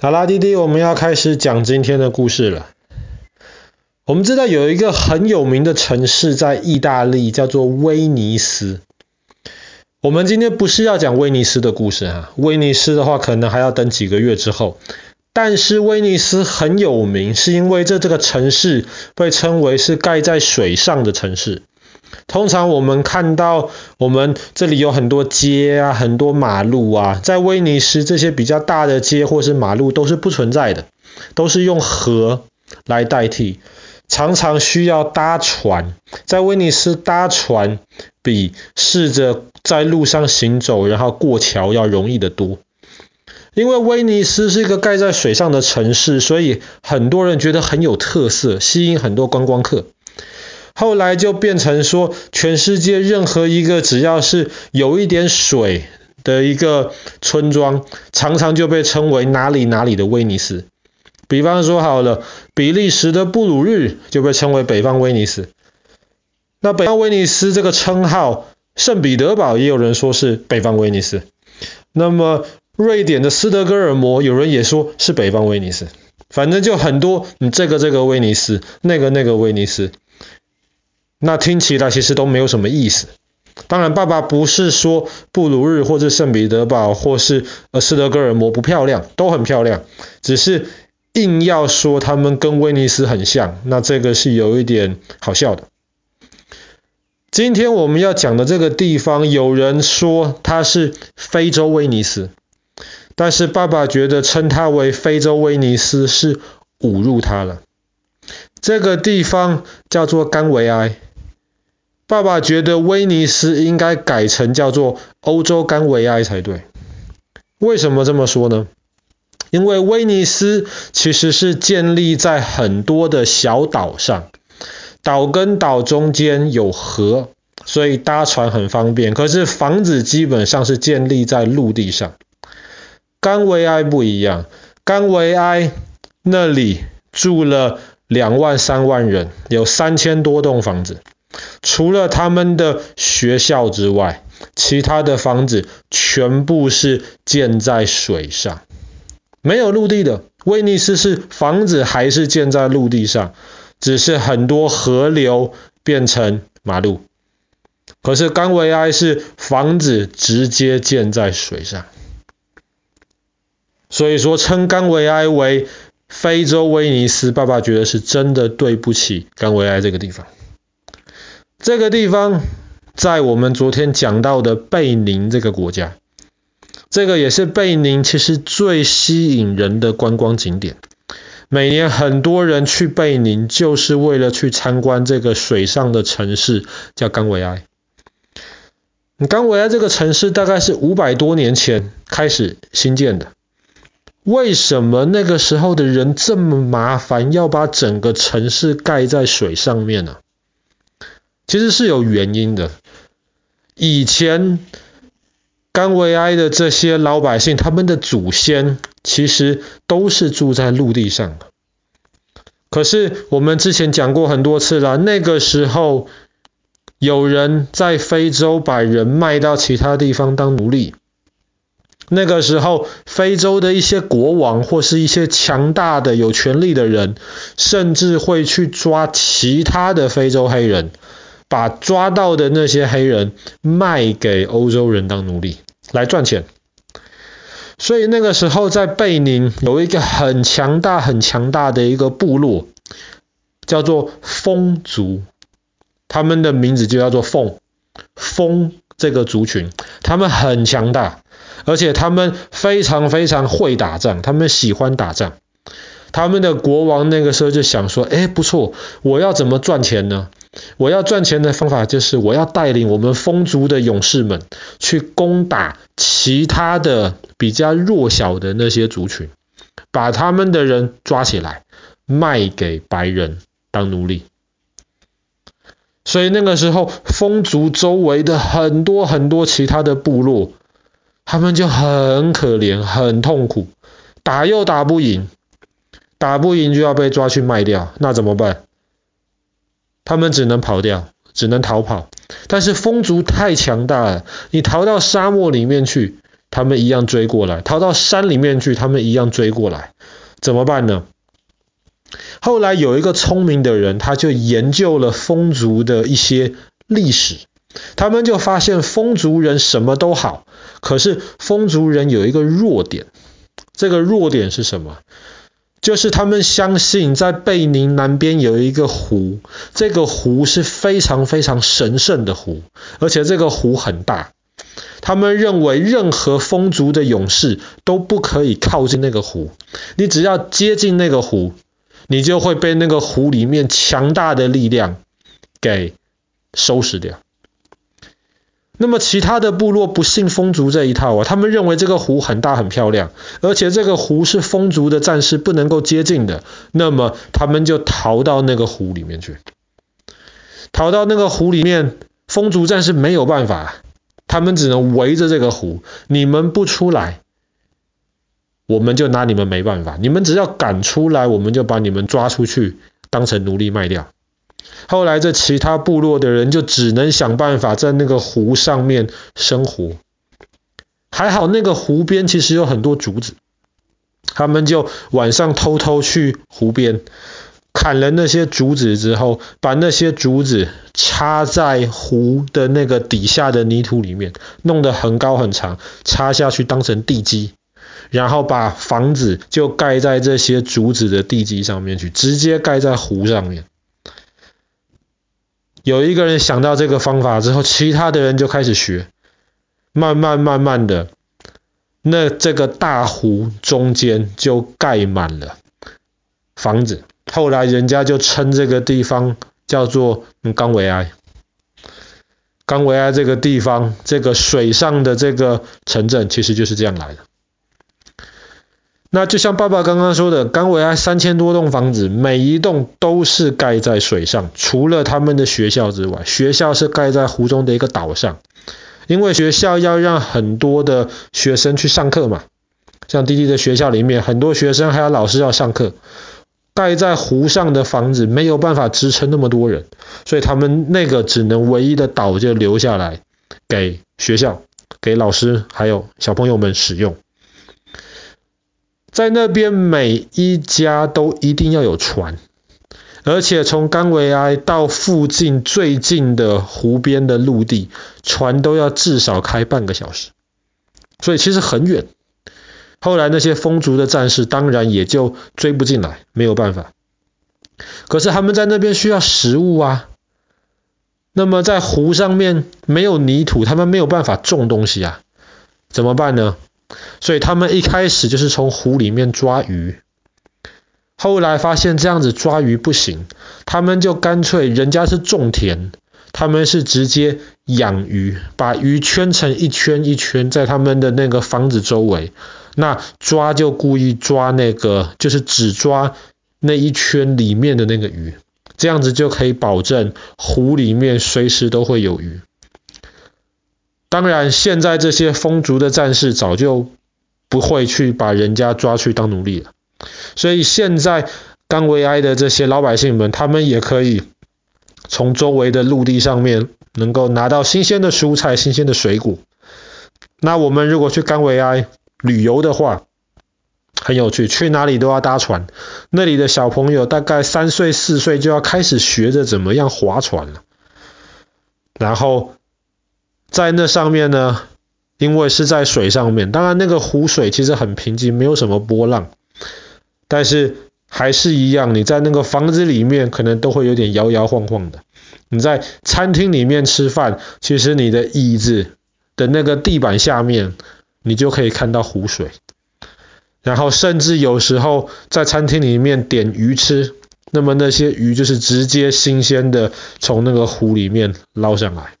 好啦，弟弟，我们要开始讲今天的故事了。我们知道有一个很有名的城市在意大利，叫做威尼斯。我们今天不是要讲威尼斯的故事哈，威尼斯的话可能还要等几个月之后。但是威尼斯很有名，是因为这这个城市被称为是盖在水上的城市。通常我们看到我们这里有很多街啊，很多马路啊，在威尼斯这些比较大的街或是马路都是不存在的，都是用河来代替，常常需要搭船。在威尼斯搭船比试着在路上行走然后过桥要容易得多，因为威尼斯是一个盖在水上的城市，所以很多人觉得很有特色，吸引很多观光客。后来就变成说，全世界任何一个只要是有一点水的一个村庄，常常就被称为哪里哪里的威尼斯。比方说好了，比利时的布鲁日就被称为北方威尼斯。那北方威尼斯这个称号，圣彼得堡也有人说是北方威尼斯。那么瑞典的斯德哥尔摩，有人也说是北方威尼斯。反正就很多，你这个这个威尼斯，那个那个威尼斯。那听起来其实都没有什么意思。当然，爸爸不是说布鲁日或者圣彼得堡或是呃斯德哥尔摩不漂亮，都很漂亮。只是硬要说他们跟威尼斯很像，那这个是有一点好笑的。今天我们要讲的这个地方，有人说它是非洲威尼斯，但是爸爸觉得称它为非洲威尼斯是侮辱它了。这个地方叫做甘维埃。爸爸觉得威尼斯应该改成叫做欧洲甘维埃才对。为什么这么说呢？因为威尼斯其实是建立在很多的小岛上，岛跟岛中间有河，所以搭船很方便。可是房子基本上是建立在陆地上。甘维埃不一样，甘维埃那里住了两万三万人，有三千多栋房子。除了他们的学校之外，其他的房子全部是建在水上，没有陆地的。威尼斯是房子还是建在陆地上，只是很多河流变成马路。可是甘维埃是房子直接建在水上，所以说称甘维埃为非洲威尼斯，爸爸觉得是真的对不起甘维埃这个地方。这个地方在我们昨天讲到的贝宁这个国家，这个也是贝宁其实最吸引人的观光景点。每年很多人去贝宁，就是为了去参观这个水上的城市，叫甘维埃。甘维埃这个城市大概是五百多年前开始兴建的。为什么那个时候的人这么麻烦，要把整个城市盖在水上面呢？其实是有原因的。以前甘维埃的这些老百姓，他们的祖先其实都是住在陆地上的。可是我们之前讲过很多次了，那个时候有人在非洲把人卖到其他地方当奴隶。那个时候，非洲的一些国王或是一些强大的有权力的人，甚至会去抓其他的非洲黑人。把抓到的那些黑人卖给欧洲人当奴隶来赚钱，所以那个时候在贝宁有一个很强大、很强大的一个部落，叫做蜂族，他们的名字就叫做凤蜂这个族群，他们很强大，而且他们非常非常会打仗，他们喜欢打仗。他们的国王那个时候就想说：“哎，不错，我要怎么赚钱呢？我要赚钱的方法就是我要带领我们蜂族的勇士们去攻打其他的比较弱小的那些族群，把他们的人抓起来卖给白人当奴隶。所以那个时候，蜂族周围的很多很多其他的部落，他们就很可怜，很痛苦，打又打不赢。”打不赢就要被抓去卖掉，那怎么办？他们只能跑掉，只能逃跑。但是风族太强大了，你逃到沙漠里面去，他们一样追过来；逃到山里面去，他们一样追过来。怎么办呢？后来有一个聪明的人，他就研究了风族的一些历史，他们就发现风族人什么都好，可是风族人有一个弱点，这个弱点是什么？就是他们相信在贝宁南边有一个湖，这个湖是非常非常神圣的湖，而且这个湖很大。他们认为任何风族的勇士都不可以靠近那个湖，你只要接近那个湖，你就会被那个湖里面强大的力量给收拾掉。那么其他的部落不信风族这一套啊，他们认为这个湖很大很漂亮，而且这个湖是风族的战士不能够接近的，那么他们就逃到那个湖里面去。逃到那个湖里面，风族战士没有办法，他们只能围着这个湖，你们不出来，我们就拿你们没办法，你们只要敢出来，我们就把你们抓出去，当成奴隶卖掉。后来，这其他部落的人就只能想办法在那个湖上面生活。还好，那个湖边其实有很多竹子，他们就晚上偷偷去湖边砍了那些竹子之后，把那些竹子插在湖的那个底下的泥土里面，弄得很高很长，插下去当成地基，然后把房子就盖在这些竹子的地基上面去，直接盖在湖上面。有一个人想到这个方法之后，其他的人就开始学，慢慢慢慢的，那这个大湖中间就盖满了房子。后来人家就称这个地方叫做冈维埃。冈维埃这个地方，这个水上的这个城镇，其实就是这样来的。那就像爸爸刚刚说的，冈维埃三千多栋房子，每一栋都是盖在水上，除了他们的学校之外，学校是盖在湖中的一个岛上，因为学校要让很多的学生去上课嘛，像弟弟的学校里面，很多学生还有老师要上课，盖在湖上的房子没有办法支撑那么多人，所以他们那个只能唯一的岛就留下来给学校、给老师还有小朋友们使用。在那边每一家都一定要有船，而且从冈维埃到附近最近的湖边的陆地，船都要至少开半个小时，所以其实很远。后来那些风族的战士当然也就追不进来，没有办法。可是他们在那边需要食物啊，那么在湖上面没有泥土，他们没有办法种东西啊，怎么办呢？所以他们一开始就是从湖里面抓鱼，后来发现这样子抓鱼不行，他们就干脆人家是种田，他们是直接养鱼，把鱼圈成一圈一圈在他们的那个房子周围，那抓就故意抓那个，就是只抓那一圈里面的那个鱼，这样子就可以保证湖里面随时都会有鱼。当然，现在这些风族的战士早就不会去把人家抓去当奴隶了，所以现在冈维埃的这些老百姓们，他们也可以从周围的陆地上面能够拿到新鲜的蔬菜、新鲜的水果。那我们如果去冈维埃旅游的话，很有趣，去哪里都要搭船。那里的小朋友大概三岁、四岁就要开始学着怎么样划船了，然后。在那上面呢，因为是在水上面，当然那个湖水其实很平静，没有什么波浪，但是还是一样，你在那个房子里面可能都会有点摇摇晃晃的。你在餐厅里面吃饭，其实你的椅子的那个地板下面，你就可以看到湖水。然后甚至有时候在餐厅里面点鱼吃，那么那些鱼就是直接新鲜的从那个湖里面捞上来。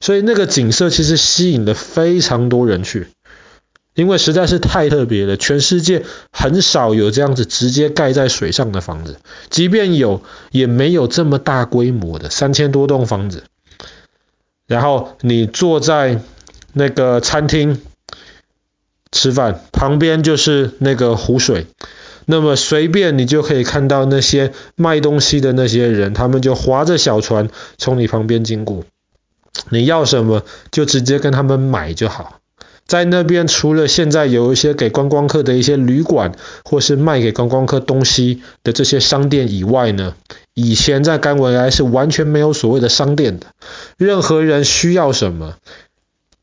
所以那个景色其实吸引了非常多人去，因为实在是太特别了，全世界很少有这样子直接盖在水上的房子，即便有，也没有这么大规模的三千多栋房子。然后你坐在那个餐厅吃饭，旁边就是那个湖水，那么随便你就可以看到那些卖东西的那些人，他们就划着小船从你旁边经过。你要什么就直接跟他们买就好，在那边除了现在有一些给观光客的一些旅馆，或是卖给观光客东西的这些商店以外呢，以前在甘维来是完全没有所谓的商店的。任何人需要什么，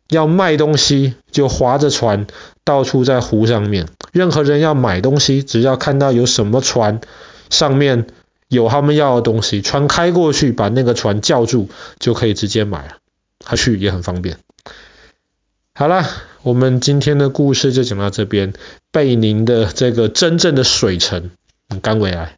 要卖东西就划着船到处在湖上面；任何人要买东西，只要看到有什么船上面有他们要的东西，船开过去把那个船叫住，就可以直接买了，他去也很方便。好了，我们今天的故事就讲到这边。贝宁的这个真正的水城，甘维来。